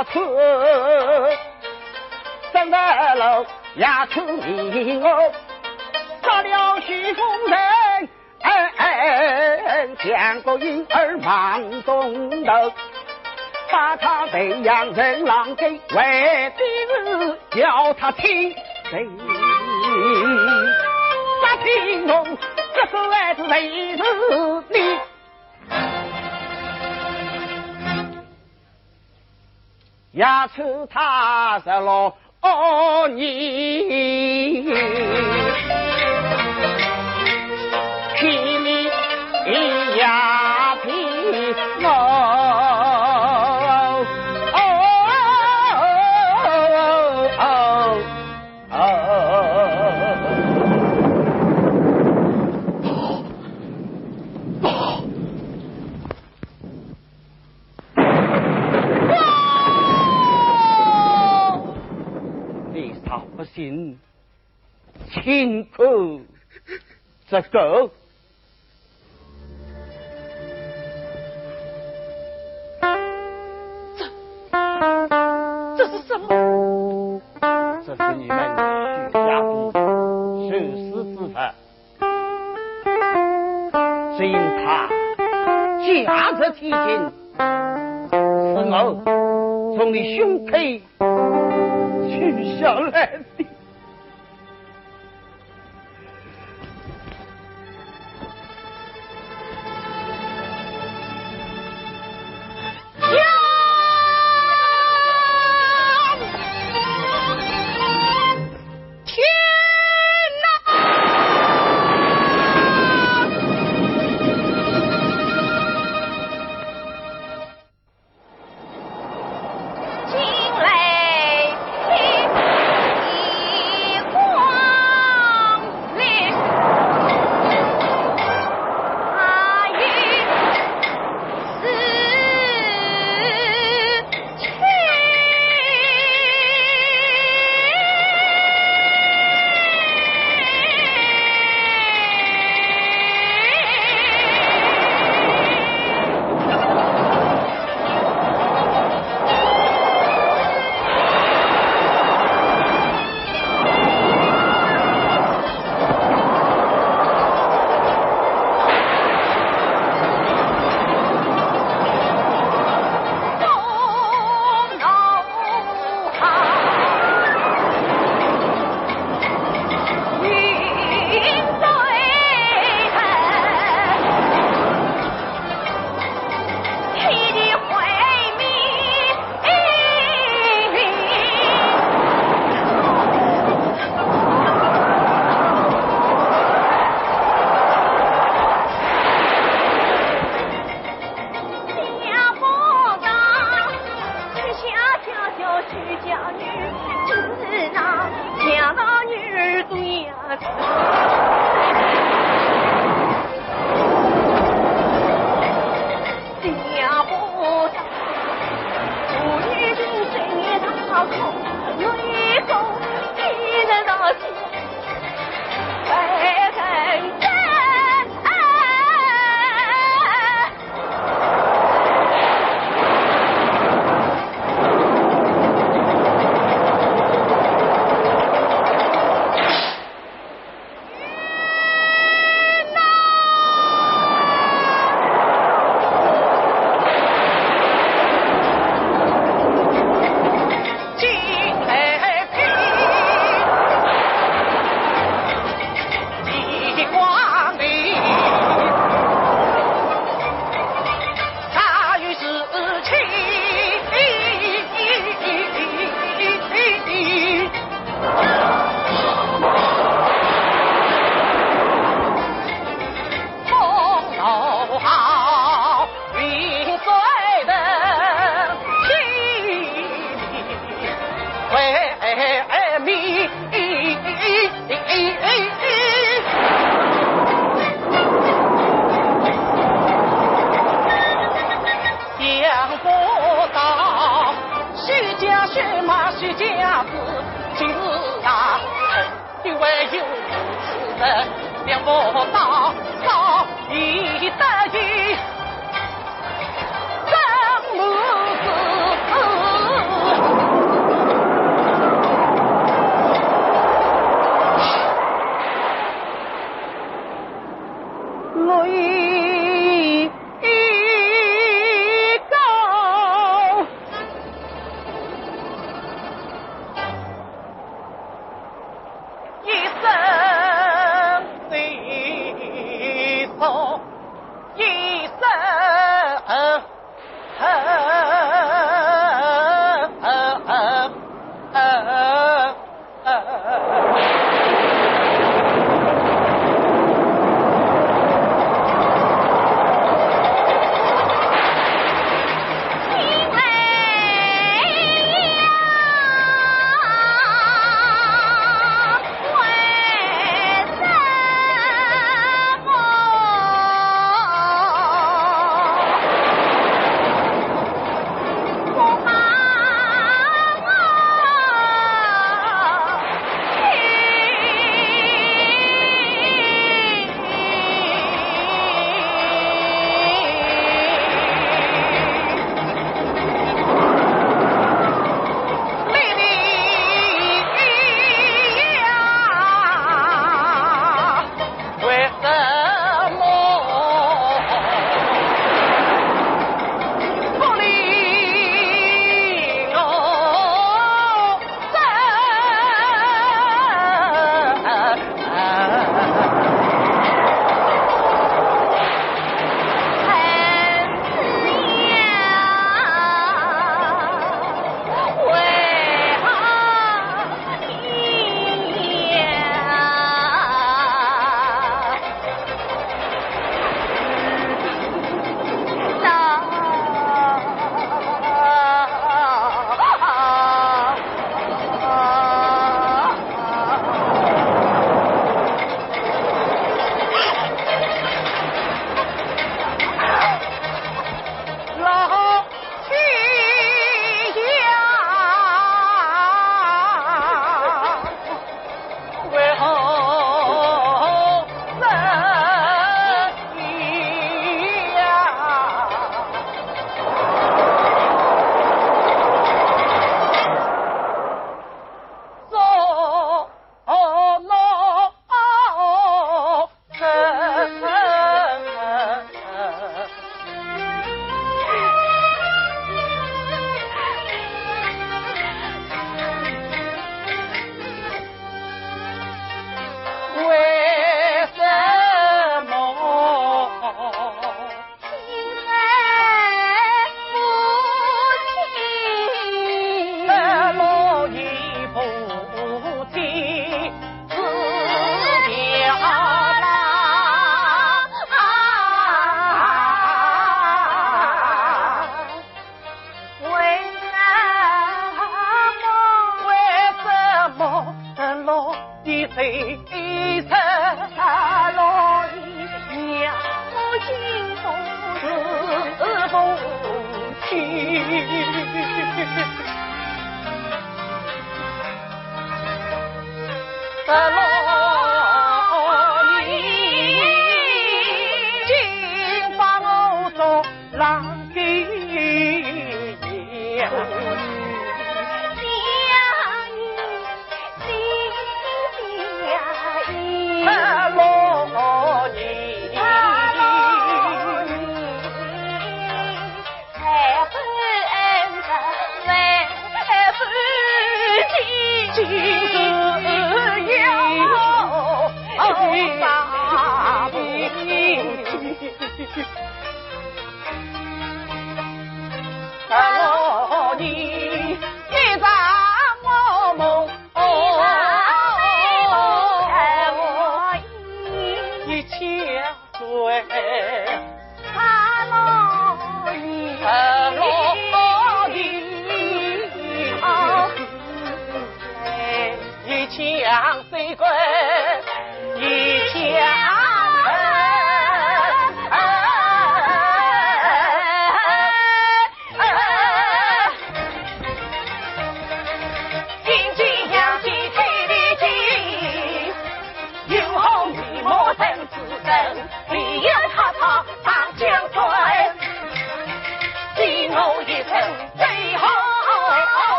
牙齿，生在了牙齿里哦，杀了徐夫人，像个婴儿忙中头，把他培养成狼狗，为的是要他听谁？不听从，这是还是为是你？也称他十六二年。心清苦这个，这这是什么？这是你们徐家的受死之法，只因他价值体轻，是我从你胸口取下来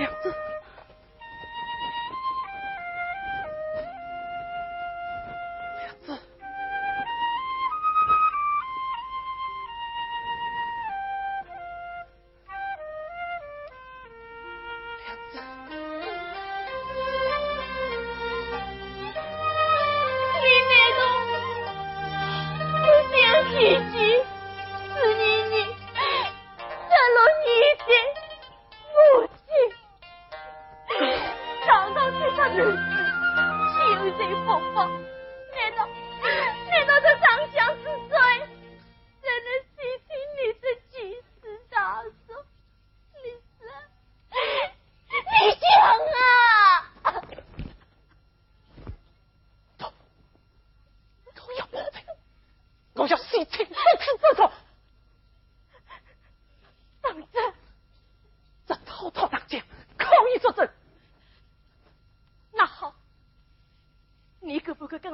Yeah.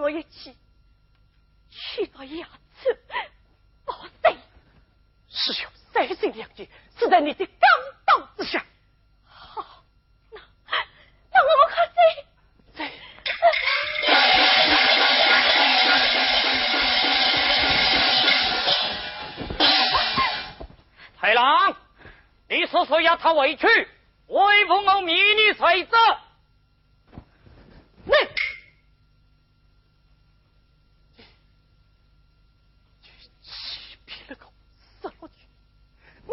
他委屈，为父我命你随走。你，欺骗了我，死了去！你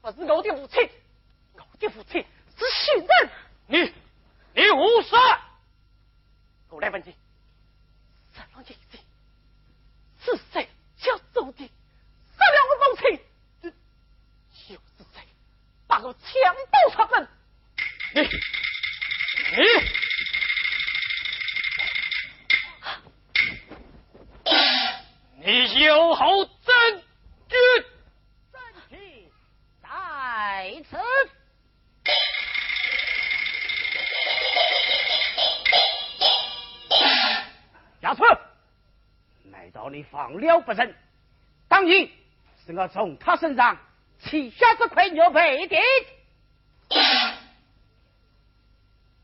不是我的父亲，我的父亲是许人。你，你无实！我来问你，死了爷子是谁叫走的？杀了我父亲？把我强盗出门！你你你有何证据？证据在此。亚春，难道你放了不成？当然是我从他身上。取下这块牛皮的，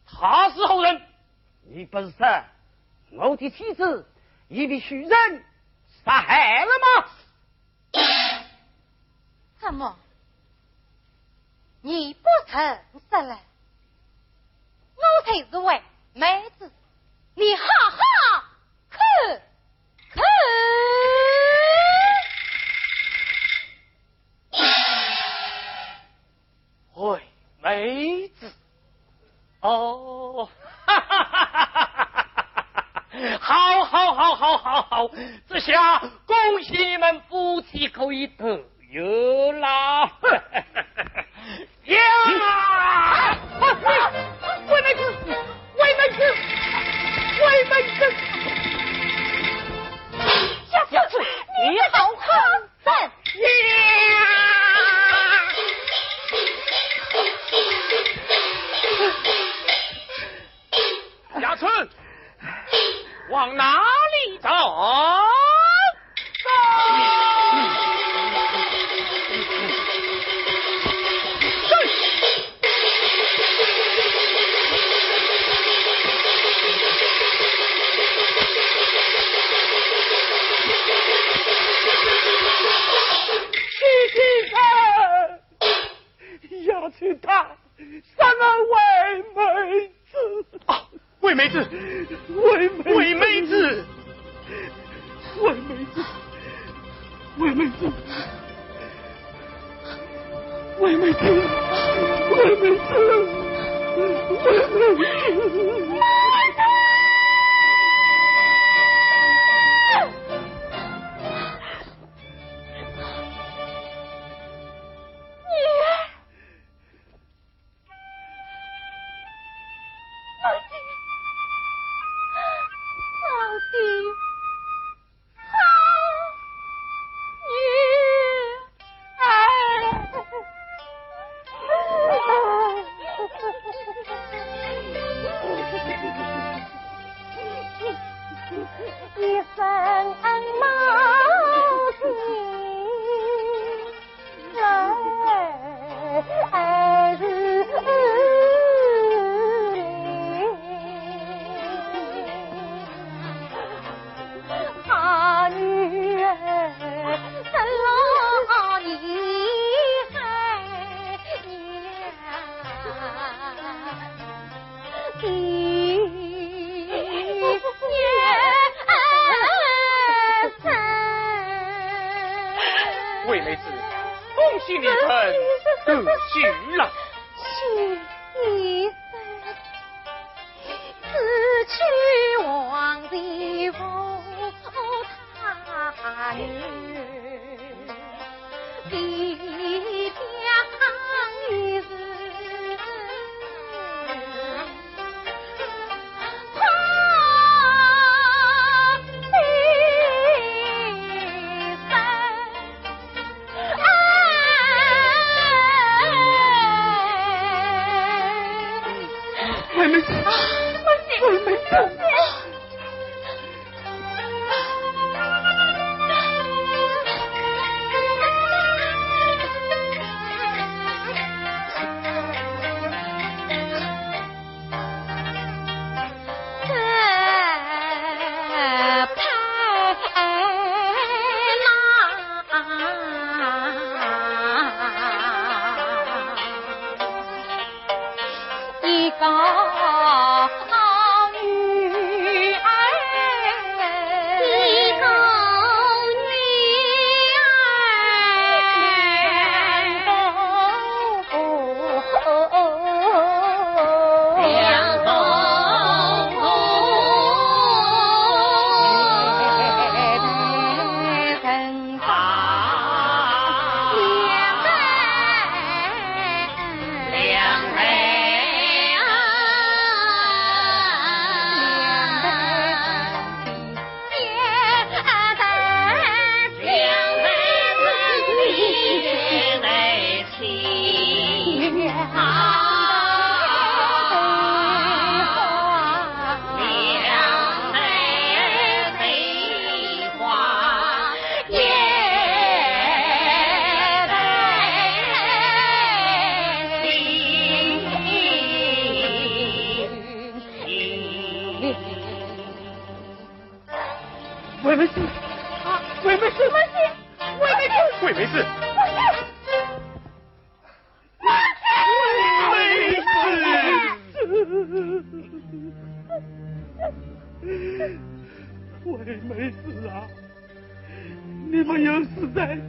他是何人？你不是说我的妻子已被许人杀害了吗？怎么？你不诚实了？我才是为妹子，你好好看。喂，妹子，哦，哈哈哈哈哈哈！好，好，好，好，这下恭喜你们夫妻可以得是他三个妹妹子啊妹妹子妹妹子妹妹子妹妹子妹妹子妹妹子。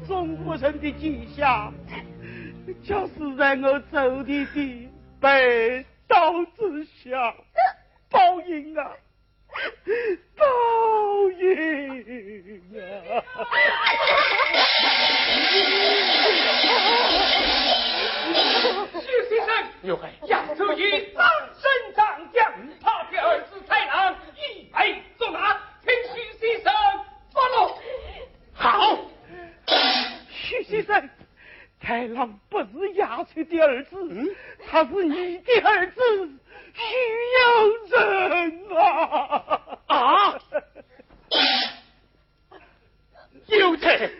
中国人的吉祥，将是在我走的地北道之下，报应啊！报应啊！徐先生，有害扬州一张身长将，他的儿子太郎一被作拿，请徐先生发落。好。徐先生，太郎不是牙翠的儿子，他是你的儿子，徐有仁啊！啊，有田。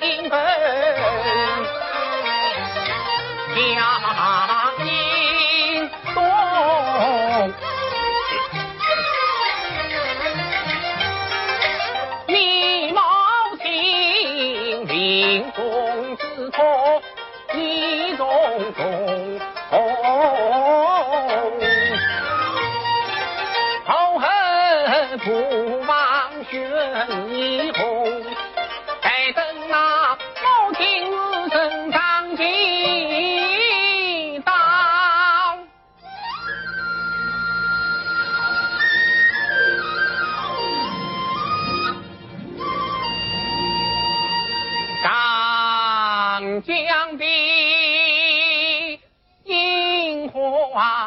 是兴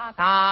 的樱花到花。